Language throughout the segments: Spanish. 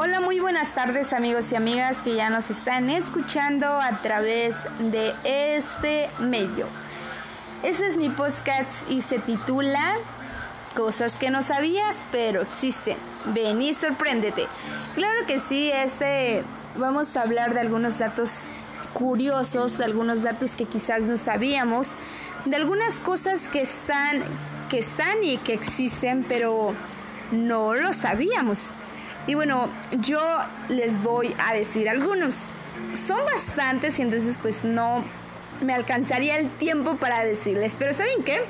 Hola, muy buenas tardes amigos y amigas que ya nos están escuchando a través de este medio. Este es mi podcast y se titula Cosas que no sabías pero existen. Ven y sorpréndete. Claro que sí, este vamos a hablar de algunos datos curiosos, algunos datos que quizás no sabíamos, de algunas cosas que están que están y que existen, pero no lo sabíamos. Y bueno, yo les voy a decir algunos. Son bastantes y entonces pues no me alcanzaría el tiempo para decirles. Pero ¿saben qué?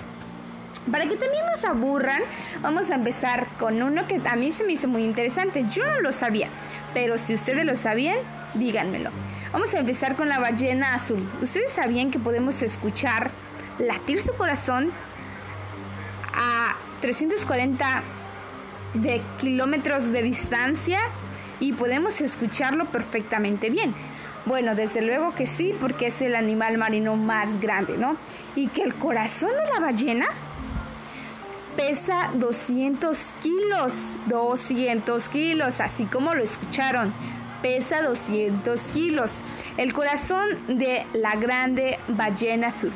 Para que también nos aburran, vamos a empezar con uno que a mí se me hizo muy interesante. Yo no lo sabía, pero si ustedes lo sabían, díganmelo. Vamos a empezar con la ballena azul. ¿Ustedes sabían que podemos escuchar latir su corazón a 340 de kilómetros de distancia y podemos escucharlo perfectamente bien. Bueno, desde luego que sí, porque es el animal marino más grande, ¿no? Y que el corazón de la ballena pesa 200 kilos, 200 kilos, así como lo escucharon, pesa 200 kilos. El corazón de la grande ballena azul.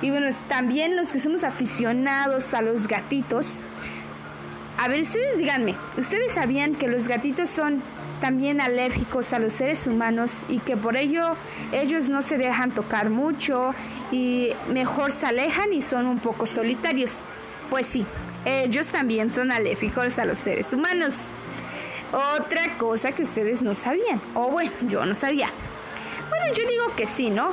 Y bueno, también los que somos aficionados a los gatitos, a ver, ustedes díganme, ¿ustedes sabían que los gatitos son también alérgicos a los seres humanos y que por ello ellos no se dejan tocar mucho y mejor se alejan y son un poco solitarios? Pues sí, ellos también son alérgicos a los seres humanos. Otra cosa que ustedes no sabían, o bueno, yo no sabía. Bueno, yo digo que sí, ¿no?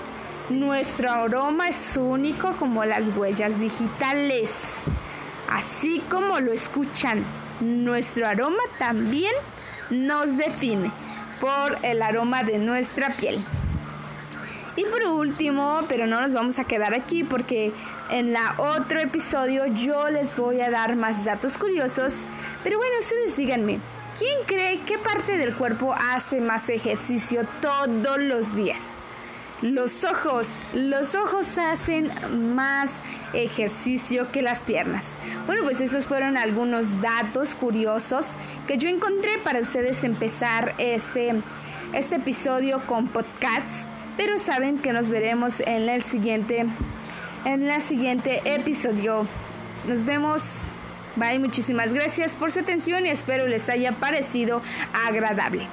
Nuestro aroma es único como las huellas digitales. Así como lo escuchan, nuestro aroma también nos define por el aroma de nuestra piel. Y por último, pero no nos vamos a quedar aquí porque en la otro episodio yo les voy a dar más datos curiosos. Pero bueno, ustedes díganme, ¿quién cree qué parte del cuerpo hace más ejercicio todos los días? Los ojos, los ojos hacen más ejercicio que las piernas. Bueno, pues estos fueron algunos datos curiosos que yo encontré para ustedes empezar este, este episodio con podcasts, pero saben que nos veremos en el siguiente, en el siguiente episodio. Nos vemos. Bye, muchísimas gracias por su atención y espero les haya parecido agradable.